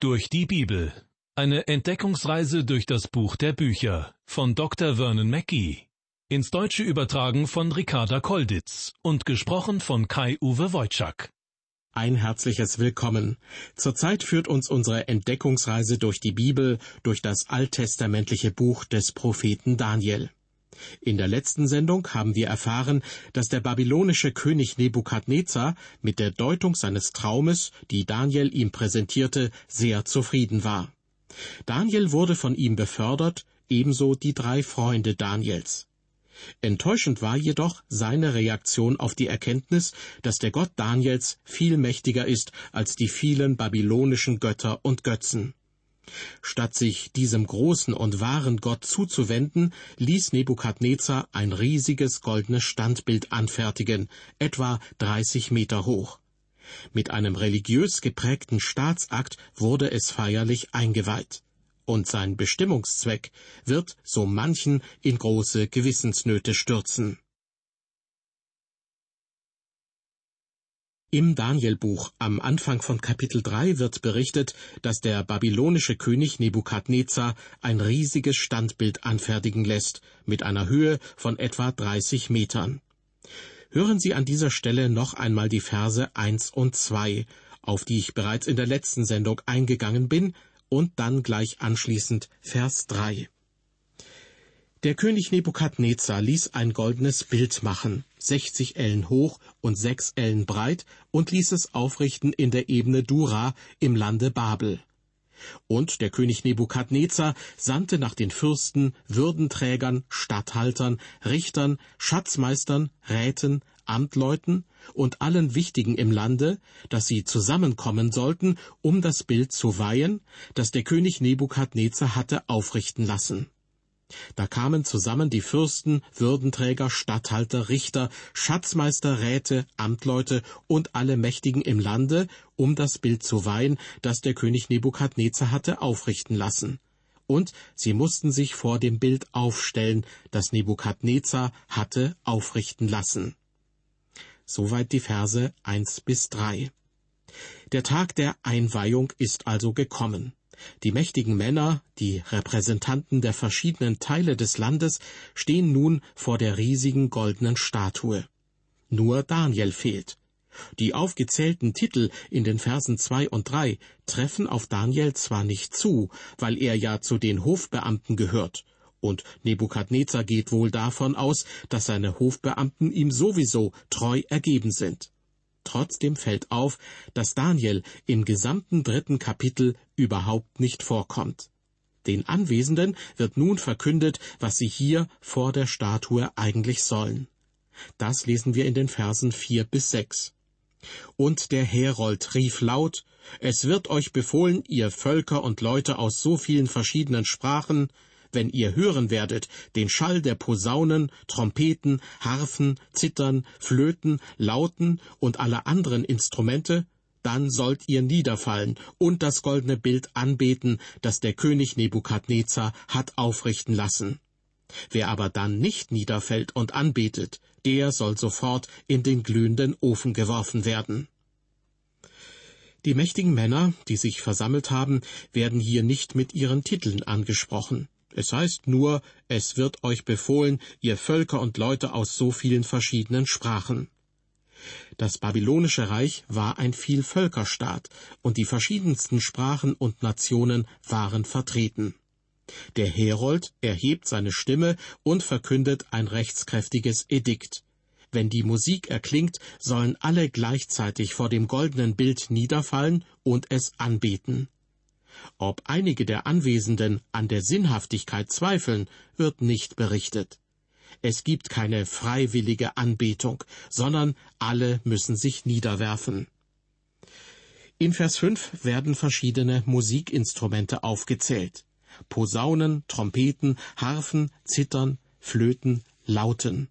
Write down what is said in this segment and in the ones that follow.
Durch die Bibel. Eine Entdeckungsreise durch das Buch der Bücher von Dr. Vernon Mackey. Ins Deutsche übertragen von Ricarda Kolditz und gesprochen von Kai-Uwe Wojczak. Ein herzliches Willkommen. Zurzeit führt uns unsere Entdeckungsreise durch die Bibel, durch das alttestamentliche Buch des Propheten Daniel. In der letzten Sendung haben wir erfahren, dass der babylonische König Nebukadnezar mit der Deutung seines Traumes, die Daniel ihm präsentierte, sehr zufrieden war. Daniel wurde von ihm befördert, ebenso die drei Freunde Daniels. Enttäuschend war jedoch seine Reaktion auf die Erkenntnis, dass der Gott Daniels viel mächtiger ist als die vielen babylonischen Götter und Götzen. Statt sich diesem großen und wahren Gott zuzuwenden, ließ Nebukadnezar ein riesiges goldenes Standbild anfertigen, etwa 30 Meter hoch. Mit einem religiös geprägten Staatsakt wurde es feierlich eingeweiht. Und sein Bestimmungszweck wird so manchen in große Gewissensnöte stürzen. Im Danielbuch am Anfang von Kapitel 3 wird berichtet, dass der babylonische König Nebukadnezar ein riesiges Standbild anfertigen lässt, mit einer Höhe von etwa 30 Metern. Hören Sie an dieser Stelle noch einmal die Verse 1 und 2, auf die ich bereits in der letzten Sendung eingegangen bin, und dann gleich anschließend Vers 3. Der König Nebukadnezar ließ ein goldenes Bild machen, sechzig Ellen hoch und sechs Ellen breit, und ließ es aufrichten in der Ebene Dura im Lande Babel. Und der König Nebukadnezar sandte nach den Fürsten, Würdenträgern, Statthaltern, Richtern, Schatzmeistern, Räten, Amtleuten und allen Wichtigen im Lande, dass sie zusammenkommen sollten, um das Bild zu weihen, das der König Nebukadnezar hatte aufrichten lassen. Da kamen zusammen die Fürsten, Würdenträger, Statthalter, Richter, Schatzmeister, Räte, Amtleute und alle Mächtigen im Lande, um das Bild zu weihen, das der König Nebukadnezar hatte aufrichten lassen. Und sie mussten sich vor dem Bild aufstellen, das Nebukadnezar hatte aufrichten lassen. Soweit die Verse eins bis drei. Der Tag der Einweihung ist also gekommen. Die mächtigen Männer, die Repräsentanten der verschiedenen Teile des Landes, stehen nun vor der riesigen goldenen Statue. Nur Daniel fehlt. Die aufgezählten Titel in den Versen zwei und drei treffen auf Daniel zwar nicht zu, weil er ja zu den Hofbeamten gehört, und Nebukadnezar geht wohl davon aus, dass seine Hofbeamten ihm sowieso treu ergeben sind. Trotzdem fällt auf, dass Daniel im gesamten dritten Kapitel überhaupt nicht vorkommt. Den Anwesenden wird nun verkündet, was sie hier vor der Statue eigentlich sollen. Das lesen wir in den Versen vier bis sechs. Und der Herold rief laut, Es wird euch befohlen, ihr Völker und Leute aus so vielen verschiedenen Sprachen, wenn ihr hören werdet den Schall der Posaunen, Trompeten, Harfen, Zittern, Flöten, Lauten und aller anderen Instrumente, dann sollt ihr niederfallen und das goldene Bild anbeten, das der König Nebukadnezar hat aufrichten lassen. Wer aber dann nicht niederfällt und anbetet, der soll sofort in den glühenden Ofen geworfen werden. Die mächtigen Männer, die sich versammelt haben, werden hier nicht mit ihren Titeln angesprochen. Es heißt nur, es wird euch befohlen, ihr Völker und Leute aus so vielen verschiedenen Sprachen. Das babylonische Reich war ein Vielvölkerstaat, und die verschiedensten Sprachen und Nationen waren vertreten. Der Herold erhebt seine Stimme und verkündet ein rechtskräftiges Edikt. Wenn die Musik erklingt, sollen alle gleichzeitig vor dem goldenen Bild niederfallen und es anbeten. Ob einige der Anwesenden an der Sinnhaftigkeit zweifeln, wird nicht berichtet. Es gibt keine freiwillige Anbetung, sondern alle müssen sich niederwerfen. In Vers 5 werden verschiedene Musikinstrumente aufgezählt. Posaunen, Trompeten, Harfen, Zittern, Flöten, Lauten.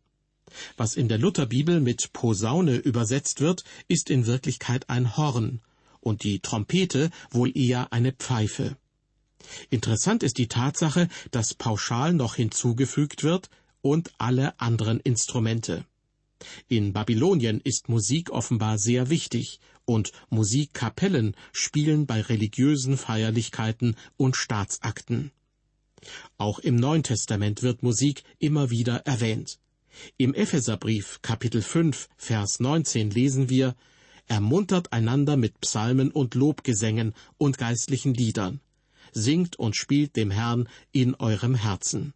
Was in der Lutherbibel mit Posaune übersetzt wird, ist in Wirklichkeit ein Horn und die Trompete wohl eher eine Pfeife. Interessant ist die Tatsache, dass pauschal noch hinzugefügt wird und alle anderen Instrumente. In Babylonien ist Musik offenbar sehr wichtig, und Musikkapellen spielen bei religiösen Feierlichkeiten und Staatsakten. Auch im Neuen Testament wird Musik immer wieder erwähnt. Im Epheserbrief Kapitel 5 Vers 19 lesen wir Ermuntert einander mit Psalmen und Lobgesängen und geistlichen Liedern. Singt und spielt dem Herrn in eurem Herzen.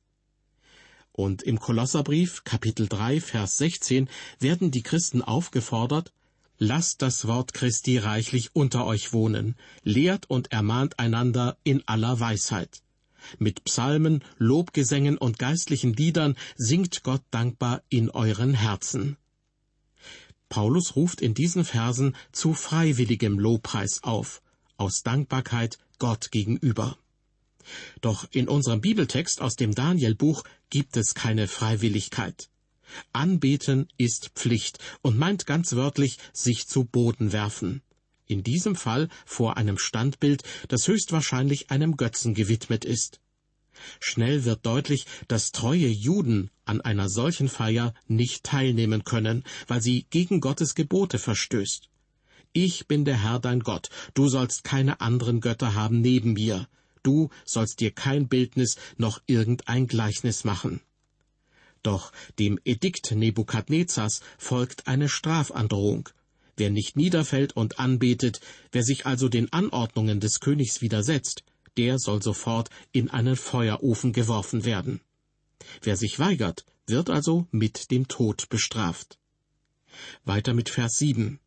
Und im Kolosserbrief Kapitel 3 Vers 16 werden die Christen aufgefordert, Lasst das Wort Christi reichlich unter euch wohnen, lehrt und ermahnt einander in aller Weisheit. Mit Psalmen, Lobgesängen und geistlichen Liedern singt Gott dankbar in euren Herzen. Paulus ruft in diesen Versen zu freiwilligem Lobpreis auf, aus Dankbarkeit Gott gegenüber. Doch in unserem Bibeltext aus dem Danielbuch gibt es keine Freiwilligkeit. Anbeten ist Pflicht und meint ganz wörtlich sich zu Boden werfen. In diesem Fall vor einem Standbild, das höchstwahrscheinlich einem Götzen gewidmet ist. Schnell wird deutlich, dass treue Juden an einer solchen Feier nicht teilnehmen können, weil sie gegen Gottes Gebote verstößt. Ich bin der Herr dein Gott, du sollst keine anderen Götter haben neben mir, du sollst dir kein Bildnis noch irgendein Gleichnis machen. Doch dem Edikt Nebukadnezars folgt eine Strafandrohung. Wer nicht niederfällt und anbetet, wer sich also den Anordnungen des Königs widersetzt, der soll sofort in einen Feuerofen geworfen werden. Wer sich weigert, wird also mit dem Tod bestraft. Weiter mit Vers 7.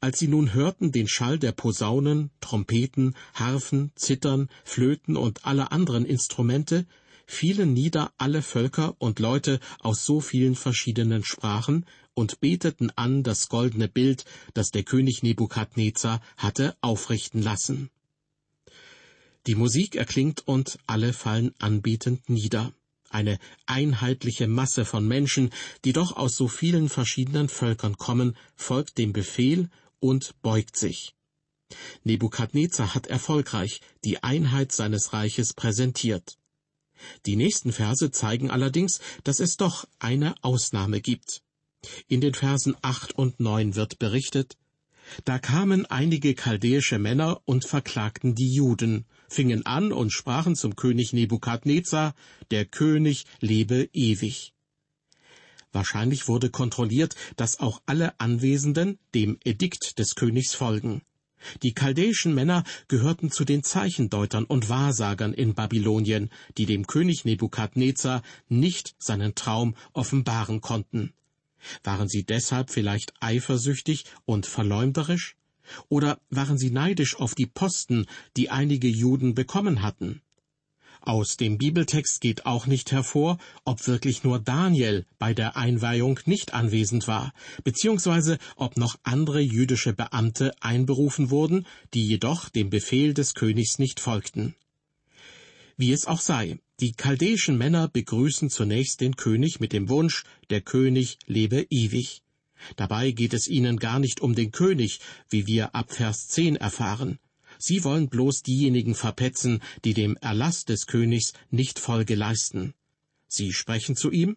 Als sie nun hörten den Schall der Posaunen, Trompeten, Harfen, Zittern, Flöten und aller anderen Instrumente, fielen nieder alle Völker und Leute aus so vielen verschiedenen Sprachen und beteten an das goldene Bild, das der König Nebukadnezar hatte aufrichten lassen. Die Musik erklingt und alle fallen anbetend nieder. Eine einheitliche Masse von Menschen, die doch aus so vielen verschiedenen Völkern kommen, folgt dem Befehl und beugt sich. Nebukadnezar hat erfolgreich die Einheit seines Reiches präsentiert. Die nächsten Verse zeigen allerdings, dass es doch eine Ausnahme gibt. In den Versen acht und neun wird berichtet, da kamen einige chaldäische Männer und verklagten die Juden, fingen an und sprachen zum König Nebukadnezar, der König lebe ewig. Wahrscheinlich wurde kontrolliert, dass auch alle Anwesenden dem Edikt des Königs folgen. Die chaldäischen Männer gehörten zu den Zeichendeutern und Wahrsagern in Babylonien, die dem König Nebukadnezar nicht seinen Traum offenbaren konnten. Waren sie deshalb vielleicht eifersüchtig und verleumderisch? Oder waren sie neidisch auf die Posten, die einige Juden bekommen hatten? Aus dem Bibeltext geht auch nicht hervor, ob wirklich nur Daniel bei der Einweihung nicht anwesend war, beziehungsweise ob noch andere jüdische Beamte einberufen wurden, die jedoch dem Befehl des Königs nicht folgten. Wie es auch sei, die chaldäischen Männer begrüßen zunächst den König mit dem Wunsch, der König lebe ewig. Dabei geht es ihnen gar nicht um den König, wie wir ab Vers 10 erfahren. Sie wollen bloß diejenigen verpetzen, die dem Erlass des Königs nicht Folge leisten. Sie sprechen zu ihm,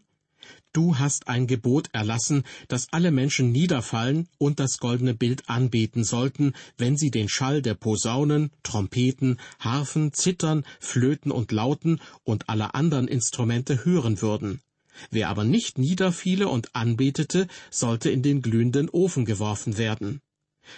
Du hast ein Gebot erlassen, dass alle Menschen niederfallen und das goldene Bild anbeten sollten, wenn sie den Schall der Posaunen, Trompeten, Harfen, Zittern, Flöten und Lauten und aller anderen Instrumente hören würden. Wer aber nicht niederfiele und anbetete, sollte in den glühenden Ofen geworfen werden.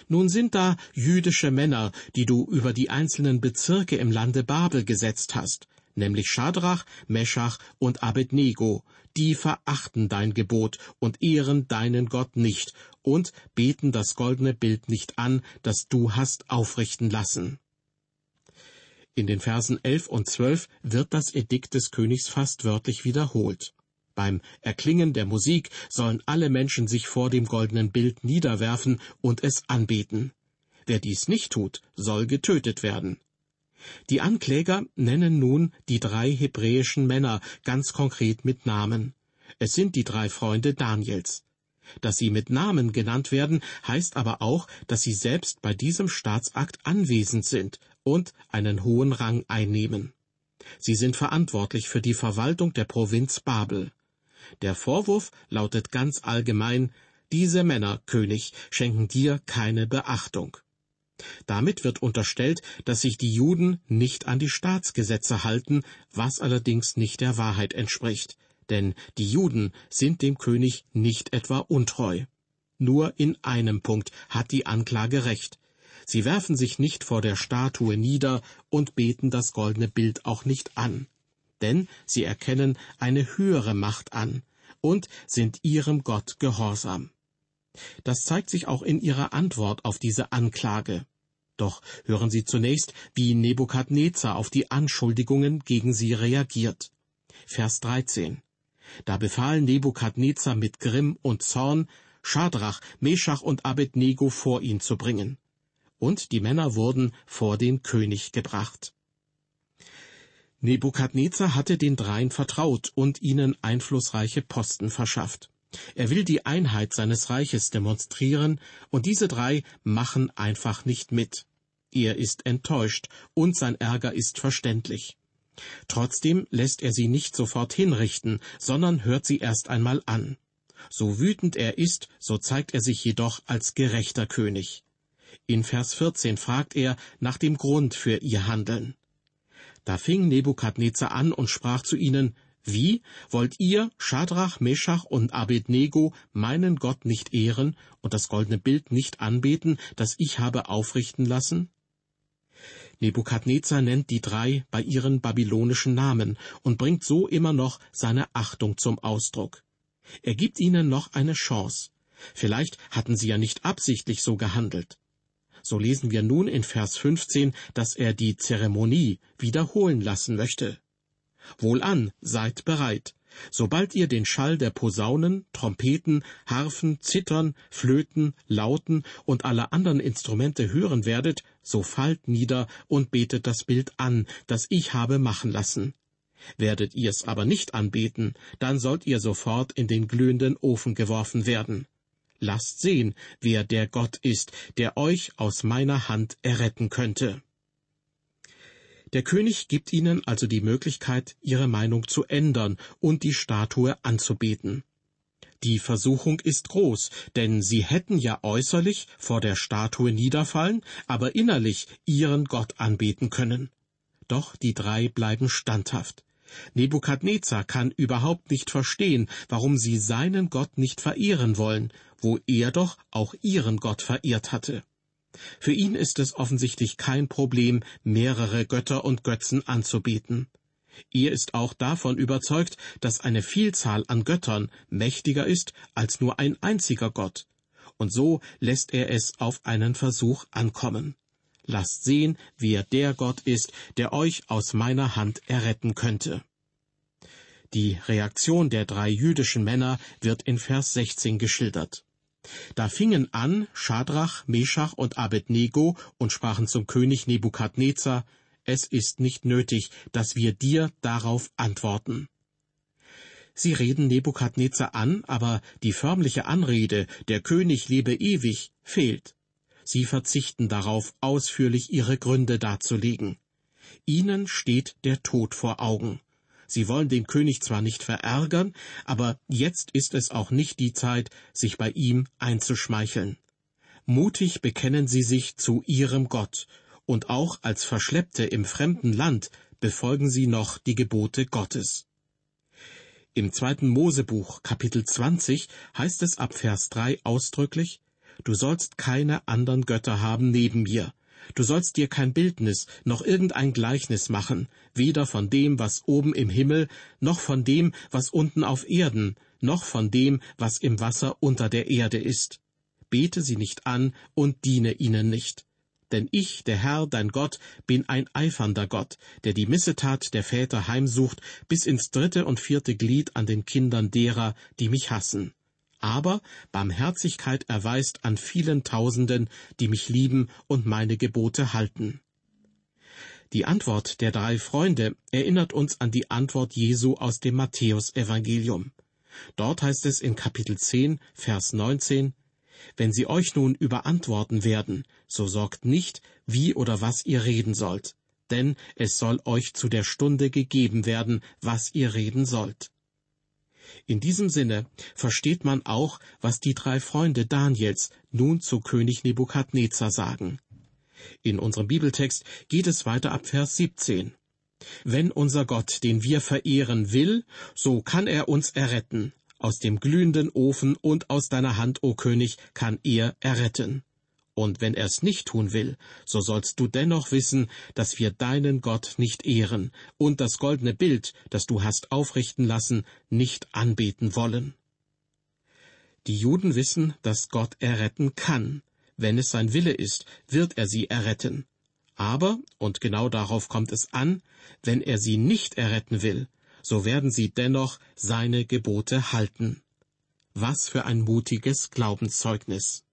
Nun sind da jüdische Männer, die du über die einzelnen Bezirke im Lande Babel gesetzt hast, nämlich Schadrach, Meschach und Abednego, die verachten dein Gebot und ehren deinen Gott nicht und beten das goldene Bild nicht an, das du hast aufrichten lassen. In den Versen elf und zwölf wird das Edikt des Königs fast wörtlich wiederholt. Beim Erklingen der Musik sollen alle Menschen sich vor dem goldenen Bild niederwerfen und es anbeten. Wer dies nicht tut, soll getötet werden. Die Ankläger nennen nun die drei hebräischen Männer ganz konkret mit Namen. Es sind die drei Freunde Daniels. Dass sie mit Namen genannt werden, heißt aber auch, dass sie selbst bei diesem Staatsakt anwesend sind und einen hohen Rang einnehmen. Sie sind verantwortlich für die Verwaltung der Provinz Babel. Der Vorwurf lautet ganz allgemein, diese Männer, König, schenken dir keine Beachtung. Damit wird unterstellt, dass sich die Juden nicht an die Staatsgesetze halten, was allerdings nicht der Wahrheit entspricht, denn die Juden sind dem König nicht etwa untreu. Nur in einem Punkt hat die Anklage recht. Sie werfen sich nicht vor der Statue nieder und beten das goldene Bild auch nicht an. Denn sie erkennen eine höhere Macht an und sind ihrem Gott gehorsam. Das zeigt sich auch in ihrer Antwort auf diese Anklage. Doch hören Sie zunächst, wie Nebukadnezar auf die Anschuldigungen gegen sie reagiert. Vers 13. Da befahl Nebukadnezar mit Grimm und Zorn, Schadrach, Meschach und Abednego vor ihn zu bringen. Und die Männer wurden vor den König gebracht. Nebukadnezar hatte den dreien vertraut und ihnen einflussreiche Posten verschafft. Er will die Einheit seines Reiches demonstrieren, und diese drei machen einfach nicht mit. Er ist enttäuscht, und sein Ärger ist verständlich. Trotzdem lässt er sie nicht sofort hinrichten, sondern hört sie erst einmal an. So wütend er ist, so zeigt er sich jedoch als gerechter König. In Vers 14 fragt er nach dem Grund für ihr Handeln. Da fing Nebukadnezar an und sprach zu ihnen, wie wollt ihr, Schadrach, Meschach und Abednego, meinen Gott nicht ehren und das goldene Bild nicht anbeten, das ich habe aufrichten lassen? Nebukadnezar nennt die drei bei ihren babylonischen Namen und bringt so immer noch seine Achtung zum Ausdruck. Er gibt ihnen noch eine Chance. Vielleicht hatten sie ja nicht absichtlich so gehandelt. So lesen wir nun in Vers 15, dass er die Zeremonie wiederholen lassen möchte. Wohlan, seid bereit. Sobald ihr den Schall der Posaunen, Trompeten, Harfen, Zittern, Flöten, Lauten und aller anderen Instrumente hören werdet, so fallt nieder und betet das Bild an, das ich habe machen lassen. Werdet ihr's aber nicht anbeten, dann sollt ihr sofort in den glühenden Ofen geworfen werden. Lasst sehen, wer der Gott ist, der euch aus meiner Hand erretten könnte. Der König gibt ihnen also die Möglichkeit, ihre Meinung zu ändern und die Statue anzubeten. Die Versuchung ist groß, denn sie hätten ja äußerlich vor der Statue niederfallen, aber innerlich ihren Gott anbeten können. Doch die drei bleiben standhaft. Nebukadnezar kann überhaupt nicht verstehen, warum sie seinen Gott nicht verehren wollen, wo er doch auch ihren Gott verehrt hatte. Für ihn ist es offensichtlich kein Problem, mehrere Götter und Götzen anzubeten. Er ist auch davon überzeugt, dass eine Vielzahl an Göttern mächtiger ist als nur ein einziger Gott. Und so lässt er es auf einen Versuch ankommen. Lasst sehen, wer der Gott ist, der euch aus meiner Hand erretten könnte. Die Reaktion der drei jüdischen Männer wird in Vers 16 geschildert. Da fingen an Schadrach, Meschach und Abednego und sprachen zum König Nebukadnezar, es ist nicht nötig, dass wir dir darauf antworten. Sie reden Nebukadnezar an, aber die förmliche Anrede, der König lebe ewig, fehlt. Sie verzichten darauf, ausführlich ihre Gründe darzulegen. Ihnen steht der Tod vor Augen. Sie wollen den König zwar nicht verärgern, aber jetzt ist es auch nicht die Zeit, sich bei ihm einzuschmeicheln. Mutig bekennen sie sich zu ihrem Gott, und auch als Verschleppte im fremden Land befolgen sie noch die Gebote Gottes. Im zweiten Mosebuch Kapitel 20 heißt es ab Vers 3 ausdrücklich, Du sollst keine anderen Götter haben neben mir, Du sollst dir kein Bildnis noch irgendein Gleichnis machen, weder von dem, was oben im Himmel, noch von dem, was unten auf Erden, noch von dem, was im Wasser unter der Erde ist. Bete sie nicht an und diene ihnen nicht. Denn ich, der Herr, dein Gott, bin ein eifernder Gott, der die Missetat der Väter heimsucht bis ins dritte und vierte Glied an den Kindern derer, die mich hassen aber Barmherzigkeit erweist an vielen Tausenden, die mich lieben und meine Gebote halten. Die Antwort der drei Freunde erinnert uns an die Antwort Jesu aus dem Matthäusevangelium. Dort heißt es in Kapitel 10, Vers 19, Wenn sie euch nun überantworten werden, so sorgt nicht, wie oder was ihr reden sollt, denn es soll euch zu der Stunde gegeben werden, was ihr reden sollt. In diesem Sinne versteht man auch, was die drei Freunde Daniels nun zu König Nebukadnezar sagen. In unserem Bibeltext geht es weiter ab Vers 17. Wenn unser Gott, den wir verehren, will, so kann er uns erretten. Aus dem glühenden Ofen und aus deiner Hand, o König, kann er erretten. Und wenn er's nicht tun will, so sollst du dennoch wissen, dass wir deinen Gott nicht ehren und das goldene Bild, das du hast aufrichten lassen, nicht anbeten wollen. Die Juden wissen, dass Gott erretten kann. Wenn es sein Wille ist, wird er sie erretten. Aber, und genau darauf kommt es an, wenn er sie nicht erretten will, so werden sie dennoch seine Gebote halten. Was für ein mutiges Glaubenszeugnis.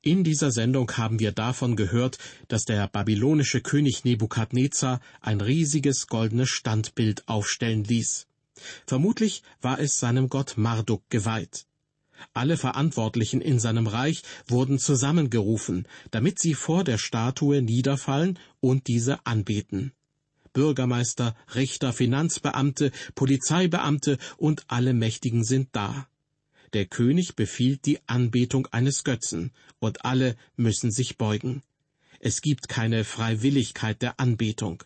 In dieser Sendung haben wir davon gehört, dass der babylonische König Nebukadnezar ein riesiges goldenes Standbild aufstellen ließ. Vermutlich war es seinem Gott Marduk geweiht. Alle Verantwortlichen in seinem Reich wurden zusammengerufen, damit sie vor der Statue niederfallen und diese anbeten. Bürgermeister, Richter, Finanzbeamte, Polizeibeamte und alle Mächtigen sind da. Der König befiehlt die Anbetung eines Götzen, und alle müssen sich beugen. Es gibt keine Freiwilligkeit der Anbetung.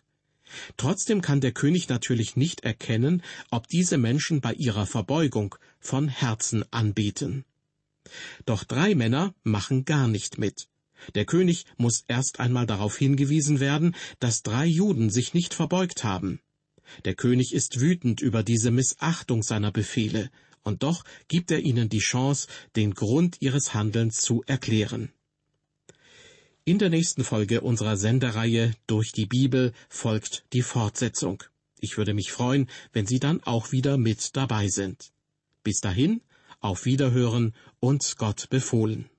Trotzdem kann der König natürlich nicht erkennen, ob diese Menschen bei ihrer Verbeugung von Herzen anbeten. Doch drei Männer machen gar nicht mit. Der König muss erst einmal darauf hingewiesen werden, dass drei Juden sich nicht verbeugt haben. Der König ist wütend über diese Missachtung seiner Befehle, und doch gibt er ihnen die Chance, den Grund ihres Handelns zu erklären. In der nächsten Folge unserer Sendereihe Durch die Bibel folgt die Fortsetzung. Ich würde mich freuen, wenn Sie dann auch wieder mit dabei sind. Bis dahin, auf Wiederhören und Gott befohlen.